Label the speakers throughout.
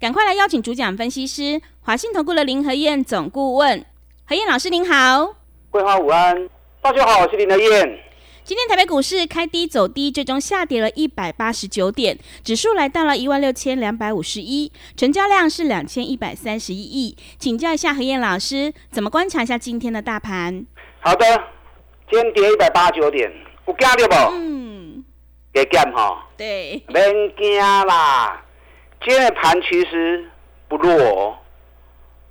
Speaker 1: 赶快来邀请主讲分析师华信投顾的林和燕总顾问，何燕老师您好，
Speaker 2: 桂花午安，大家好，我是林和燕。
Speaker 1: 今天台北股市开低走低，最终下跌了一百八十九点，指数来到了一万六千两百五十一，成交量是两千一百三十一亿。请教一下何燕老师，怎么观察一下今天的大盘？
Speaker 2: 好的，今天跌一百八十九点。有惊到不？
Speaker 1: 嗯，
Speaker 2: 给减哈。
Speaker 1: 对，
Speaker 2: 免惊啦。今天的盘其实不弱，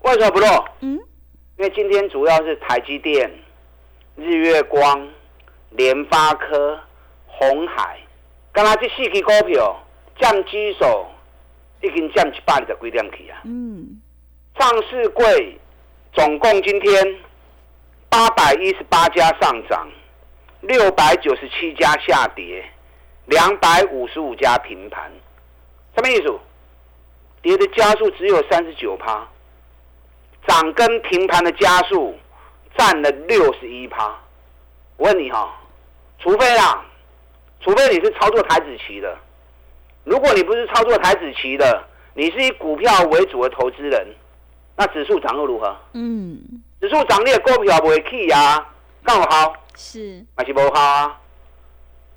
Speaker 2: 为什么不弱？嗯，因为今天主要是台积电、日月光、联发科、红海，刚才这四支股票占指数已经占一百二十几点去啊。嗯，上市柜总共今天八百一十八家上涨。六百九十七家下跌，两百五十五家平盘，什么意思？跌的加速只有三十九趴，涨跟平盘的加速占了六十一趴。我问你哈，除非啦，除非你是操作台子棋的，如果你不是操作台子棋的，你是以股票为主的投资人，那指数涨又如何？嗯，指数涨你的股票不会起啊，刚好。
Speaker 1: 是，
Speaker 2: 还是不好啊？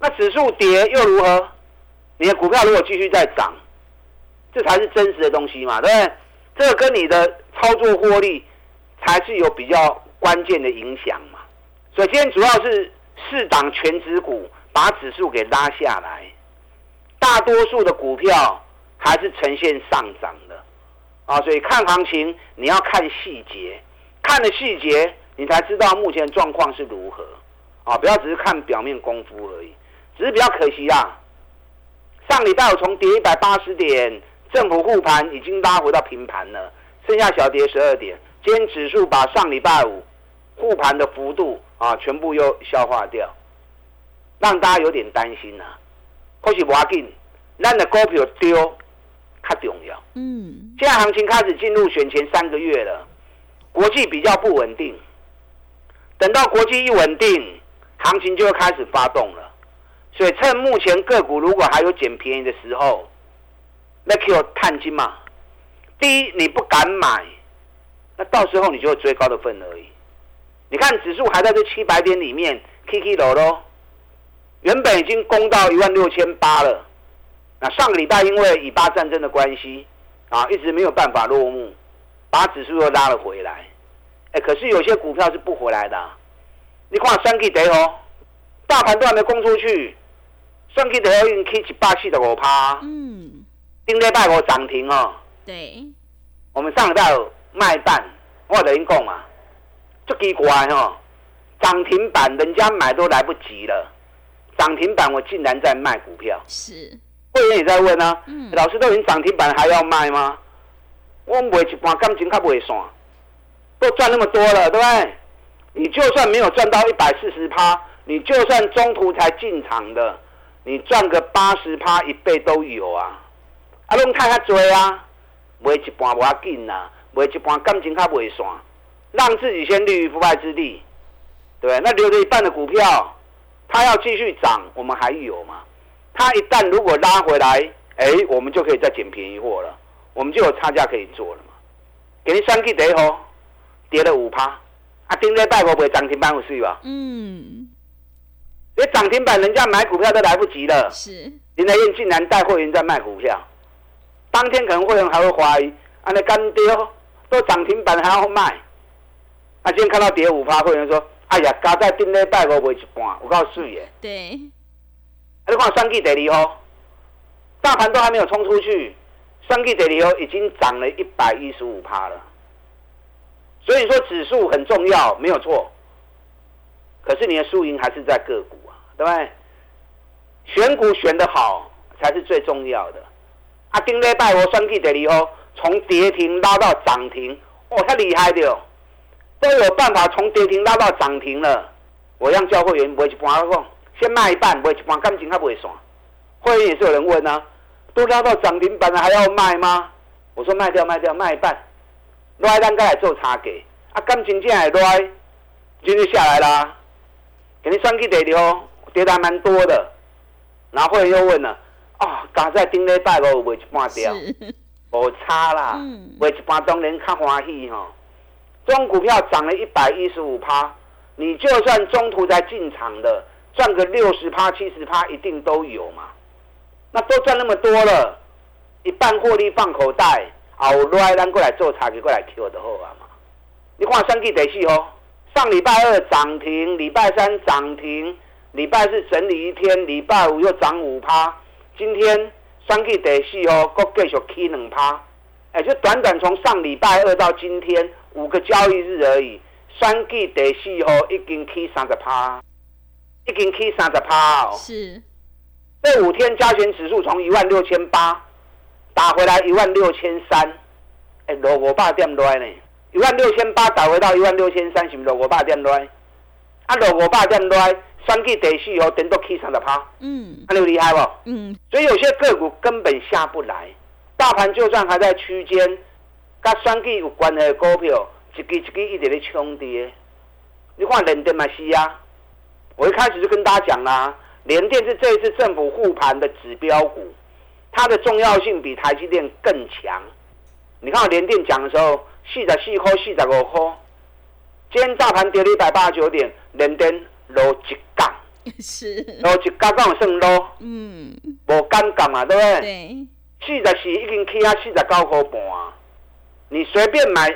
Speaker 2: 那指数跌又如何？你的股票如果继续在涨，这才是真实的东西嘛，对不对？这跟你的操作获利才是有比较关键的影响嘛。所以今天主要是四档全指股把指数给拉下来，大多数的股票还是呈现上涨的啊。所以看行情你要看细节，看了细节你才知道目前状况是如何。啊，不要只是看表面功夫而已，只是比较可惜啊。上礼拜我从跌一百八十点，政府护盘已经拉回到平盘了，剩下小跌十二点。今天指数把上礼拜五护盘的幅度啊，全部又消化掉，让大家有点担心呐。或许不要紧，咱的股票丢较重要。嗯，现在行情开始进入选前三个月了，国际比较不稳定，等到国际一稳定。行情就会开始发动了，所以趁目前个股如果还有捡便宜的时候，那 Q 探金嘛。第一，你不敢买，那到时候你就会追高的份而已。你看指数还在这七百点里面，K K 楼咯，原本已经攻到一万六千八了。那上个礼拜因为以巴战争的关系啊，一直没有办法落幕，把指数又拉了回来。哎，可是有些股票是不回来的。你看三 K 跌哦，大盘都还没攻出去，三 K 跌已经 K 一百四十五趴。嗯，顶礼拜五涨停哦。
Speaker 1: 对，
Speaker 2: 我们上礼拜卖蛋，我已经讲嘛，足奇怪哦，涨停板人家买都来不及了，涨停板我竟然在卖股票。
Speaker 1: 是，
Speaker 2: 会员也在问呢，老师都已经涨停板还要卖吗？我卖一半感情较袂散，都赚那么多了，对不对？你就算没有赚到一百四十趴，你就算中途才进场的，你赚个八十趴一倍都有啊！啊，拢太较多啊，买一半无要紧啦，买一半感情较袂散，让自己先立于不败之地，对？那留着一半的股票，它要继续涨，我们还有嘛？它一旦如果拉回来，哎，我们就可以再捡便宜货了，我们就有差价可以做了嘛？给你三 K 第一跌了五趴。啊，顶礼拜会不会涨停板有事吧？嗯，因为涨停板人家买股票都来不及了。
Speaker 1: 是
Speaker 2: 林德燕竟然带会员在卖股票，当天可能会员还会怀疑，啊，那干爹都涨停板还要卖。啊，今天看到跌五趴，会员说：“哎呀，加在顶礼拜五卖一半，我告诉你。”
Speaker 1: 对。
Speaker 2: 啊，你看三 G 第二号，大盘都还没有冲出去，三 G 第二号已经涨了一百一十五趴了。所以说指数很重要，没有错。可是你的输赢还是在个股啊，对不对？选股选得好才是最重要的。啊，顶礼拜我算计第二号，从跌停拉到涨停，哦，太厉害的哦，都有办法从跌停拉到涨停了。我让教会员买一半，我讲先卖一半，买一半感情还不会算。会员也是有人问啊，都拉到涨停板了还要卖吗？我说卖掉卖掉卖一半，来咱该来做差价。啊，感情这样来，今天下来啦，给你算去跌的跌的还蛮多的。然后会员又问了，啊，刚才顶礼拜五卖一半掉，无差啦，卖一半当然较欢喜吼。中股票涨了一百一十五趴。你就算中途才进场的，赚个六十趴、七十趴，一定都有嘛。那都赚那么多了，一半获利放口袋，后来咱过来做茶，就过来 Q 就好啊嘛。你看三 G 第四哦，上礼拜二涨停，礼拜三涨停，礼拜四整理一天，礼拜五又涨五趴，今天三 K 第四号，各继续起两趴，哎，就短短从上礼拜二到今天五个交易日而已。三 K 第四号已经起三十趴，已经起三十趴哦。
Speaker 1: 是，
Speaker 2: 这五天加权指数从一万六千八打回来一万六千三，哎，落五百点来呢。一万六千八打回到一万六千三，是不落五百点来？啊，落五百点来，三季第四号顶多起三十趴。嗯，那你厉害不？嗯。所以有些个股根本下不来，大盘就算还在区间，跟三季有关的股票。一支一支一直在冲跌，你看联电嘛是啊，我一开始就跟大家讲啦，联电是这一次政府护盘的指标股，它的重要性比台积电更强。你看联电讲的时候，四十四块、四十五块，今天大盘跌了一百八十九点，联电落一角，
Speaker 1: 是
Speaker 2: 落一角刚好算落，嗯，无尴尬嘛，对不对？
Speaker 1: 对，
Speaker 2: 四十四已经起啊四十九块半，你随便买。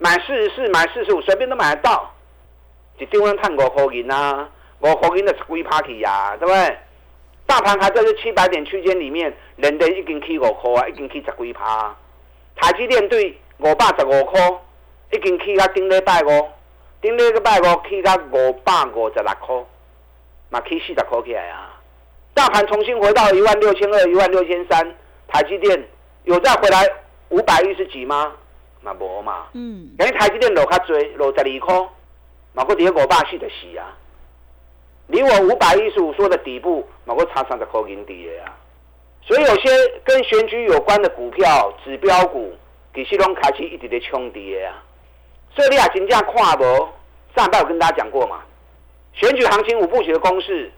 Speaker 2: 买四十四，买四十五，随便都买得到。一张能探五块银啊，五块银就是贵 party 呀，对不对？大盘还在这七百点区间里面，人哋已经起五块啊，已经起十几趴。台积电对五百十五块，已经起啊顶礼拜五，顶礼拜五起到五百五十六块，嘛起四十块起来啊。大盘重新回到一万六千二、一万六千三，台积电有再回来五百一十几吗？嘛无嘛，嗯，因为台积电落较多，落十二块，嘛个跌五百四十四啊，离我五百一十五说的底部，嘛个差三十块银底的啊，所以有些跟选举有关的股票、指标股，其实拢开始一直在冲跌啊，所以你也真正看无，上半有跟大家讲过嘛，选举行情五部曲的公式，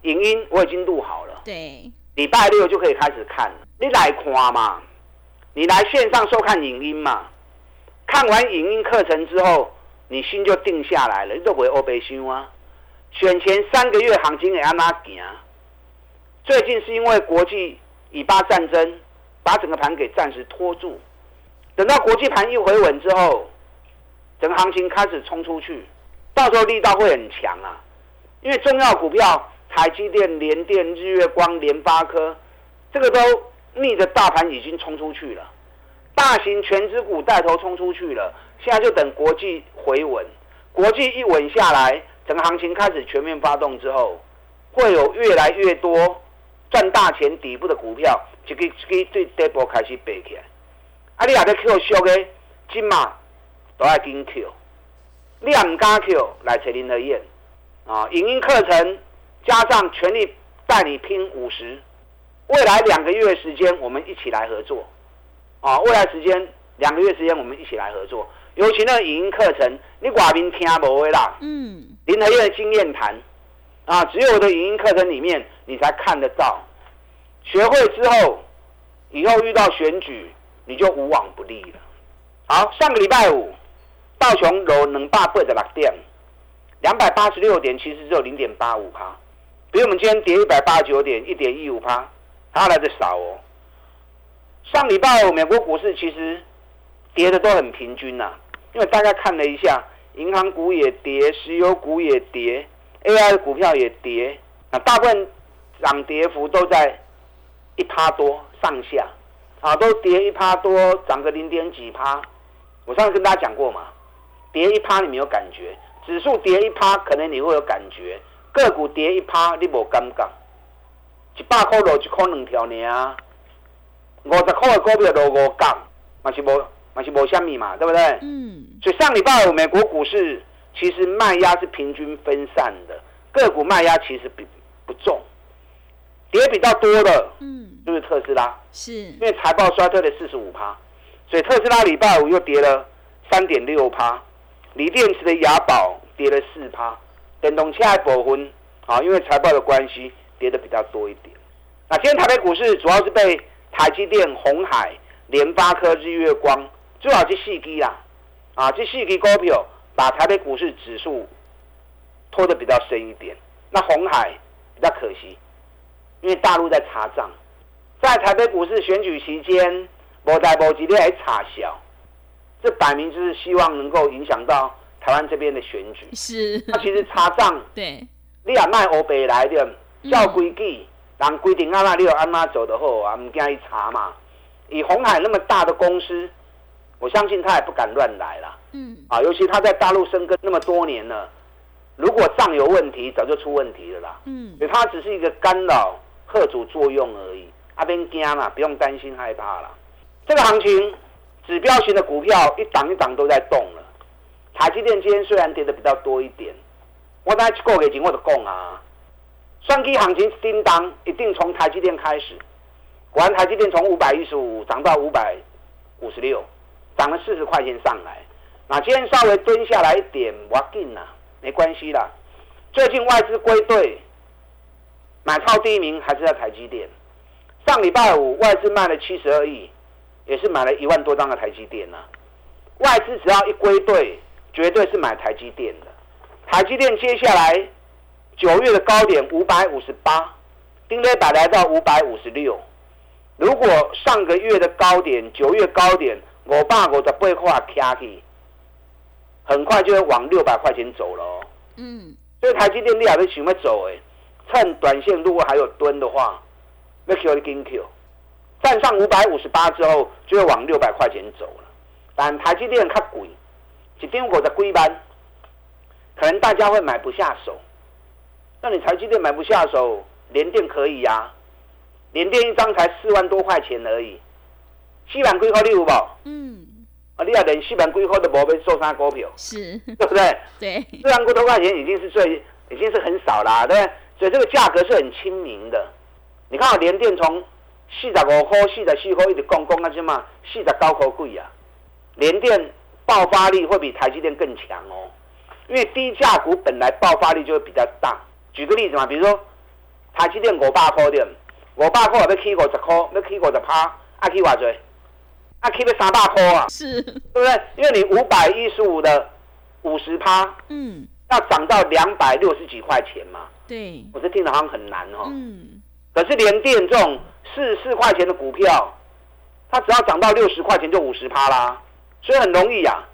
Speaker 2: 影音我已经录好了，
Speaker 1: 对，
Speaker 2: 礼拜六就可以开始看，你来看嘛。你来线上收看影音嘛？看完影音课程之后，你心就定下来了，你都不会欧背心啊。选前三个月行情也安哪行？最近是因为国际以巴战争把整个盘给暂时拖住，等到国际盘一回稳之后，等行情开始冲出去，到时候力道会很强啊。因为重要股票台积电、联电、日月光、联发科，这个都。逆着大盘已经冲出去了，大型全资股带头冲出去了，现在就等国际回稳，国际一稳下来，整个行情开始全面发动之后，会有越来越多赚大钱底部的股票，一个一个对底部开始背起来。啊，你也在 Q 小的，今嘛都爱跟 Q，你也唔敢 Q 来找林和燕啊，影音课程加上全力带你拼五十。未来两个月时间，我们一起来合作，啊！未来时间两个月时间，我们一起来合作。尤其那个影音课程，你寡民听不会啦。嗯。林和燕的经验谈，啊，只有我的影音课程里面，你才看得到。学会之后，以后遇到选举，你就无往不利了。好，上个礼拜五，道琼楼能八倍的六点，两百八十六点，其实只有零点八五趴，比我们今天跌一百八十九点，一点一五趴。它来的少哦。上礼拜美国股市其实跌的都很平均呐，因为大家看了一下，银行股也跌，石油股也跌，AI 的股票也跌，啊，大部分涨跌幅都在一趴多上下，啊，都跌一趴多，涨个零点几趴。我上次跟大家讲过嘛，跌一趴你没有感觉，指数跌一趴可能你会有感觉，个股跌一趴你无感觉。一百块落一块两条呢五十块的股票落五港，嘛是无嘛是无虾米嘛，对不对？
Speaker 1: 嗯，
Speaker 2: 所以上礼拜五美国股市其实卖压是平均分散的，个股卖压其实比不重，跌比较多的，
Speaker 1: 嗯，
Speaker 2: 就是特斯拉，
Speaker 1: 是，
Speaker 2: 因为财报衰退了四十五趴，所以特斯拉礼拜五又跌了三点六趴，锂电池的雅宝跌了四趴，电动车的部分啊，因为财报的关系跌的比较多一点。那今天台北股市主要是被台积电、红海、联发科、日月光，主要是四基啦，啊，这四基股票把台北股市指数拖得比较深一点。那红海比较可惜，因为大陆在查账，在台北股市选举期间，无代无几来查小，这摆明就是希望能够影响到台湾这边的选举。
Speaker 1: 是，
Speaker 2: 那其实查账，
Speaker 1: 对，
Speaker 2: 你也卖欧北来的，照规矩，人规定安那你有安那走的后啊，唔惊伊查嘛。以红海那么大的公司，我相信他也不敢乱来啦。
Speaker 1: 嗯，
Speaker 2: 啊，尤其他在大陆生根那么多年了，如果账有问题，早就出问题了啦。
Speaker 1: 嗯，
Speaker 2: 所以它只是一个干扰、贺主作用而已。阿边惊啦，不用担心害怕啦。这个行情，指标型的股票一档一档都在动了。台积电今天虽然跌的比较多一点，我在个月前我就讲啊，双基行情叮当一定从台积电开始。果然台积电从五百一十五涨到五百五十六，涨了四十块钱上来。那今天稍微蹲下来一点，我紧啦，没关系啦。最近外资归队，买超第一名还是在台积电。上礼拜五外资卖了七十二亿，也是买了一万多张的台积电呐、外资只要一归队，绝对是买台积电的。台积电接下来九月的高点五百五十八，丁磊百来到五百五十六。如果上个月的高点九月高点五百五十八块卡去，很快就会往六百块钱走了哦。
Speaker 1: 嗯，
Speaker 2: 所以台积电你还是想要走哎，趁短线如果还有蹲的话，要 Q 的跟 Q，站上五百五十八之后，就会往六百块钱走了。但台积电较贵，一张五十几万，可能大家会买不下手。那你台积电买不下手，联电可以呀、联电一张才四万多块钱而已，四万几块你有无？啊，
Speaker 1: 嗯，
Speaker 2: 你要连四万几块都无要做啥股票，
Speaker 1: 是，
Speaker 2: 对不对？
Speaker 1: 对，
Speaker 2: 四万多块钱已经是最，已经是很少啦，对不对？所以这个价格是很亲民的。你看，联电从四十五块、四十四块一直讲讲啊，什么四十九块贵啊？联电爆发力会比台积电更强哦，因为低价股本来爆发力就会比较大。举个例子嘛，比如说台积电五百块点，五百块要起五十块，要起五十趴，啊起偌济？啊起要三百块啊，
Speaker 1: 是，
Speaker 2: 对不对？因为你五百一十五的五十趴。
Speaker 1: 嗯，
Speaker 2: 要涨到两百六十几块钱嘛，
Speaker 1: 对，
Speaker 2: 我是听着好像很难哦。
Speaker 1: 嗯，
Speaker 2: 可是联电这种四十四块钱的股票，它只要涨到六十块钱就五十趴啦，所以很容易啊。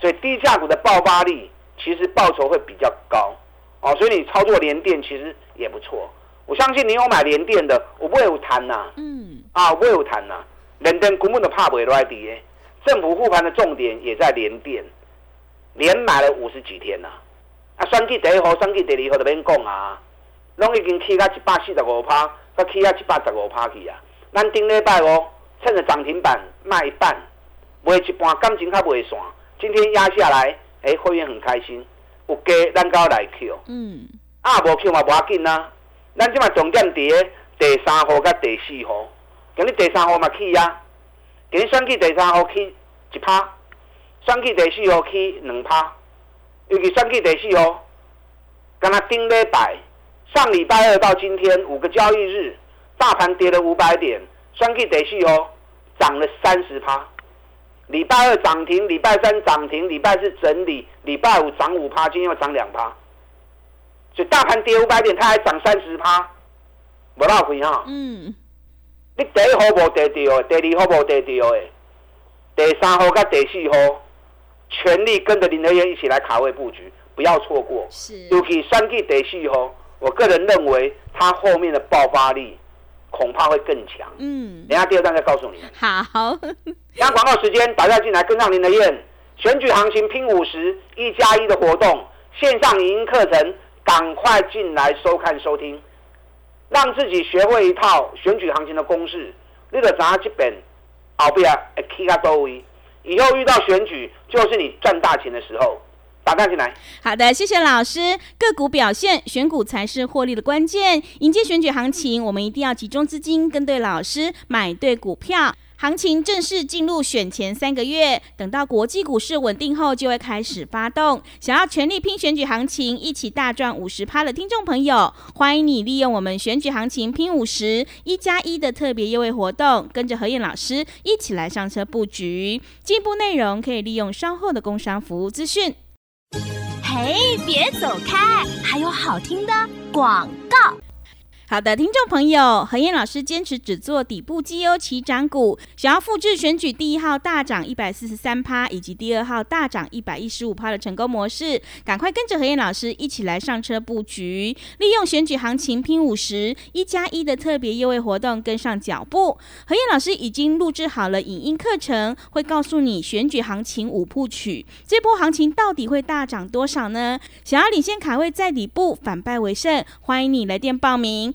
Speaker 2: 所以低价股的爆发力其实报酬会比较高哦，所以你操作联电其实也不错。我相信你有买联电的，我不会有谈呐、
Speaker 1: 嗯，
Speaker 2: 啊，我不会有谈呐、联电根本都怕不会来跌，政府护盘的重点也在联电，连买了五十几天呐、啊，选举第一号、选举第二号就免讲啊，拢已经起到一百四十五趴，佮起啊一百十五趴去啊。咱顶礼拜哦，趁着涨停板卖一半，卖一半感情较袂散，今天压下来，哎、会员很开心，有加咱高来 Q。
Speaker 1: 嗯，
Speaker 2: 啊，无去嘛无要紧啊。咱即嘛重点伫咧第三号甲第四号，今日第三号嘛起啊，今日选去第三号起一趴，选去第四号起两趴，尤其选去第四号，敢若顶礼拜上礼拜二到今天五个交易日，大盘跌了五百点，选举第四哦涨了三十趴。礼拜二涨停，礼拜三涨停，礼拜四整理，礼拜五涨五趴，今天又涨两趴。所以大盘跌五百点，它还涨三十趴，无闹亏哈。
Speaker 1: 嗯，
Speaker 2: 你第一号无跌到的，第二号无跌到的，第三号跟第四号，全力跟着林德燕一起来卡位布局，不要错过。
Speaker 1: 是，
Speaker 2: 尤其三 G 第四号，我个人认为它后面的爆发力恐怕会更强。
Speaker 1: 嗯，
Speaker 2: 等下第二段再告诉你们。
Speaker 1: 好，
Speaker 2: 等一下广告时间，打电进来跟上您的愿选举行情拼五十一加一的活动线上影音课程，赶快进来收看收听，让自己学会一套选举行情的公式，你就知影这边后边会起到多位。以后遇到选举，就是你赚大钱的时候。打开进来。
Speaker 1: 好的，谢谢老师。个股表现，选股才是获利的关键。迎接选举行情，我们一定要集中资金，跟对老师，买对股票。行情正式进入选前三个月，等到国际股市稳定后，就会开始发动。想要全力拼选举行情，一起大赚五十趴的听众朋友，欢迎你利用我们选举行情拼五十一加一的特别优惠活动，跟着何燕老师一起来上车布局。进一步内容可以利用稍后的工商服务资讯。
Speaker 3: 嘿，别走开，还有好听的广告。
Speaker 1: 好的，听众朋友，何燕老师坚持只做底部绩优起涨股。想要复制选举第一号大涨一百四十三趴，以及第二号大涨一百一十五趴的成功模式，赶快跟着何燕老师一起来上车布局，利用选举行情拼五十一加一的特别优惠活动，跟上脚步。何燕老师已经录制好了影音课程，会告诉你选举行情五部曲，这波行情到底会大涨多少呢？想要领先卡位在底部，反败为胜，欢迎你来电报名。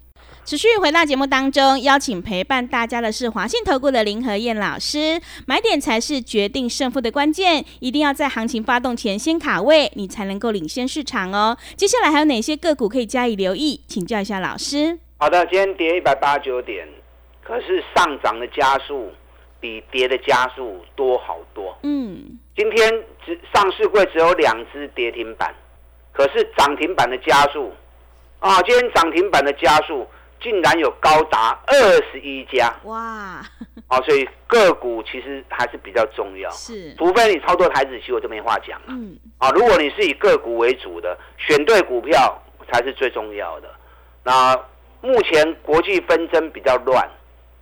Speaker 1: 持续回到节目当中，邀请陪伴大家的是华信投顾的林和燕老师。买点才是决定胜负的关键，一定要在行情发动前先卡位，你才能够领先市场哦。接下来还有哪些个股可以加以留意？请教一下老师。
Speaker 2: 好的，今天跌一百八十九点，可是上涨的加速比跌的加速多好多。嗯，今天只上市柜只有两只跌停板，可是涨停板的加速啊，今天涨停板的加速。竟然有高达二十一家哇！哦，所以个股其实还是比较重要，
Speaker 1: 是，
Speaker 2: 除非你操作台子期，我就没话讲了。嗯，啊，如果你是以个股为主的，选对股票才是最重要的。那目前国际纷争比较乱，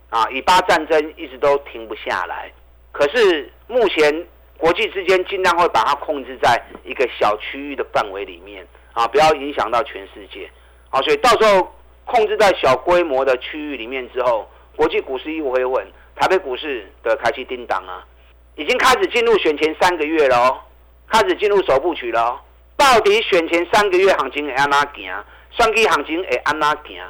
Speaker 2: 啊，以巴战争一直都停不下来。可是目前国际之间尽量会把它控制在一个小区域的范围里面，啊，不要影响到全世界。好，所以到时候。控制在小规模的区域里面之后，国际股市一回稳，台北股市的开启叮当啊，已经开始进入选前三个月了哦，开始进入首部曲了哦。到底选前三个月行情会安哪行？算计行情会安哪行？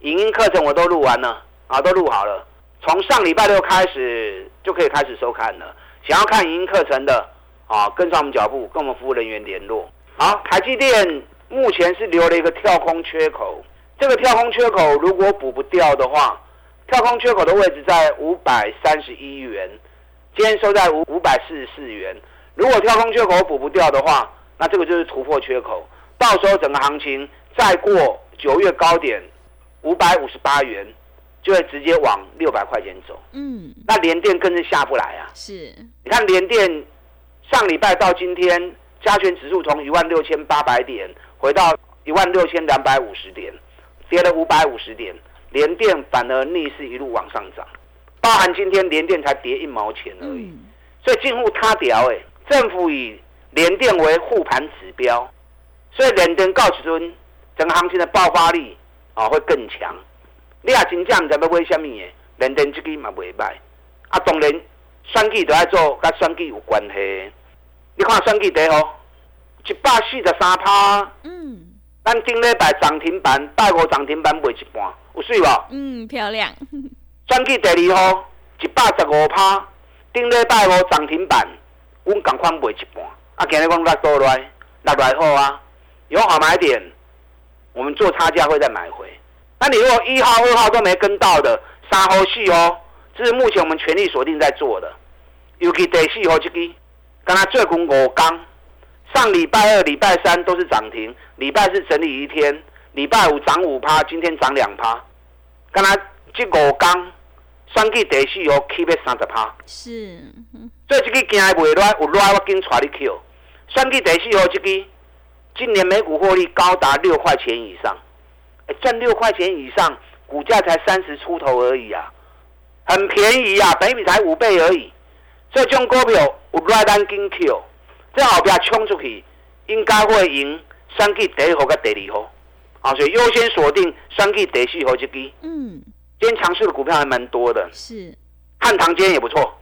Speaker 2: 影音课程我都录完了啊，都录好了，从上礼拜六开始就可以开始收看了。想要看影音课程的啊，跟上我们脚步，跟我们服务人员联络。好，台积电目前是留了一个跳空缺口。这个跳空缺口如果补不掉的话，跳空缺口的位置在五百三十一元，今天收在五五百四十四元。如果跳空缺口补不掉的话，那这个就是突破缺口，到时候整个行情再过九月高点五百五十八元，就会直接往六百块钱走。嗯，那连电更是下不来啊。
Speaker 1: 是，
Speaker 2: 你看连电上礼拜到今天，加权指数从一万六千八百点回到一万六千两百五十点。跌了五百五十点，联电反而逆势一路往上涨，包含今天联电才跌一毛钱而已，所以近乎他屌哎，政府以联电为护盘指标，所以联电告诉尊整个行情的爆发力啊会更强。你也真正唔知要买什么嘢，联电这个嘛袂歹，啊当然选举都要做，跟选举有关系。你看选举第好，一百四十三趴。嗯。咱顶礼拜涨停板，拜五涨停板卖一半，有水无？
Speaker 1: 嗯，漂亮。
Speaker 2: 转去第二号一百十五趴，顶礼拜五涨停板，阮共款卖一半。啊，今日讲落多来，落来好啊，有好买点，我们做差价会再买回。那你如果一号、二号都没跟到的，三号、四号，这是目前我们全力锁定在做的。尤其第四号这个，刚才最近五刚。上礼拜二、礼拜三都是涨停，礼拜四整理一天，礼拜五涨五趴，今天涨两趴。刚才这五刚，算计第四号起要三十趴。
Speaker 1: 是，
Speaker 2: 所以这个今日未来有来我紧带你去。算计第四号这个，今年每股获利高达六块钱以上，赚六块钱以上，股价才三十出头而已啊，很便宜啊，本比才五倍而已。所以这种股票有来咱紧去。这后边冲出去，应该会赢三季第一号跟第二号，啊，所以优先锁定三 G 第四和这 G。
Speaker 1: 嗯，
Speaker 2: 今天强势的股票还蛮多的，
Speaker 1: 是，
Speaker 2: 汉唐今天也不错，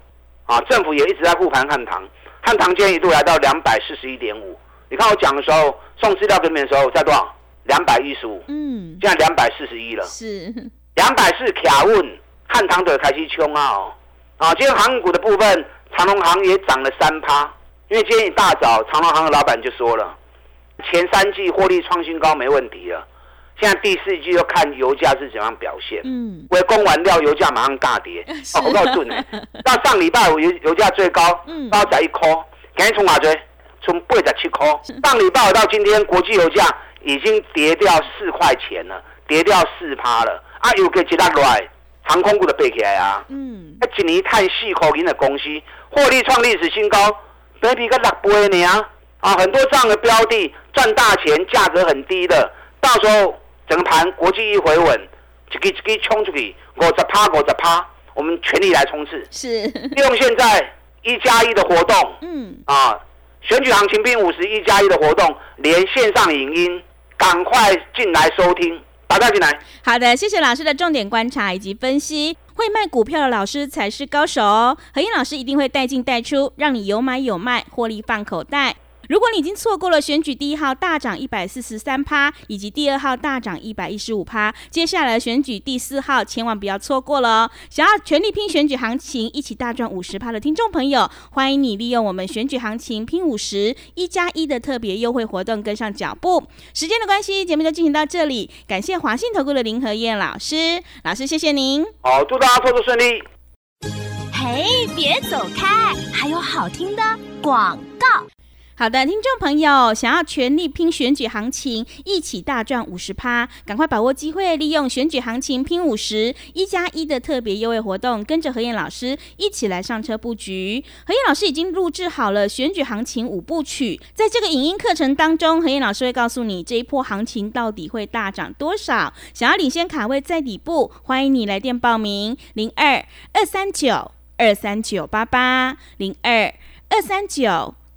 Speaker 2: 啊，政府也一直在护盘汉唐，汉唐今天一度来到两百四十一点五。你看我讲的时候，送资料给你们的时候在多少？两百一十五，
Speaker 1: 嗯，
Speaker 2: 现在两百四十一了。
Speaker 1: 是，
Speaker 2: 两百四卡问汉唐的开始冲啊！哦，啊，今天航股的部分，长隆行也涨了三趴，因为今天一大早，长隆行的老板就说了，前三季获利创新高没问题了，现在第四季要看油价是怎样表现。
Speaker 1: 嗯，
Speaker 2: 为供完料，油价马上大跌。
Speaker 1: 是
Speaker 2: 哦，我告诉你，到上礼拜五油油价最高
Speaker 1: 嗯，
Speaker 2: 到在一块，赶紧冲哪追？从八十七块。上礼拜五到今天，国际油价已经跌掉四块钱了，跌掉四趴了。啊，有个其他来，航空股的背起来啊。
Speaker 1: 嗯，
Speaker 2: 啊，一年探四块银的公司，获利创历史新高，比比个六倍呢啊！啊，很多这样的标的赚大钱，价格很低的，到时候整个盘国际一回稳，一个一个冲出去，五十趴五十趴，我们全力来冲刺，
Speaker 1: 是，
Speaker 2: 利用现在一加一的活动
Speaker 1: 嗯，
Speaker 2: 啊，选举行情并五十一加一的活动，连线上影音，赶快进来收听，打电话进来。
Speaker 1: 好的，谢谢老师的重点观察以及分析。会卖股票的老师才是高手哦。何燕老师一定会带进带出，让你有买有卖，获利放口袋。如果你已经错过了选举第一号大涨一百四十三趴，以及第二号大涨一百一十五趴，接下来选举第四号千万不要错过了哦！想要全力拼选举行情，一起大赚五十趴的听众朋友，欢迎你利用我们选举行情拼五十一加一的特别优惠活动跟上脚步。时间的关系，节目就进行到这里，感谢华信投顾的林和燕老师，老师谢谢您。
Speaker 2: 好，祝大家操作顺利。
Speaker 3: 嘿，别走开，还有好听的广告。
Speaker 1: 好的，听众朋友，想要全力拼选举行情，一起大赚五十趴，赶快把握机会，利用选举行情拼五十一加一的特别优惠活动，跟着何燕老师一起来上车布局。何燕老师已经录制好了选举行情五部曲，在这个影音课程当中，何燕老师会告诉你这一波行情到底会大涨多少。想要领先卡位在底部，欢迎你来电报名零二二三九二三九八八零二二三九。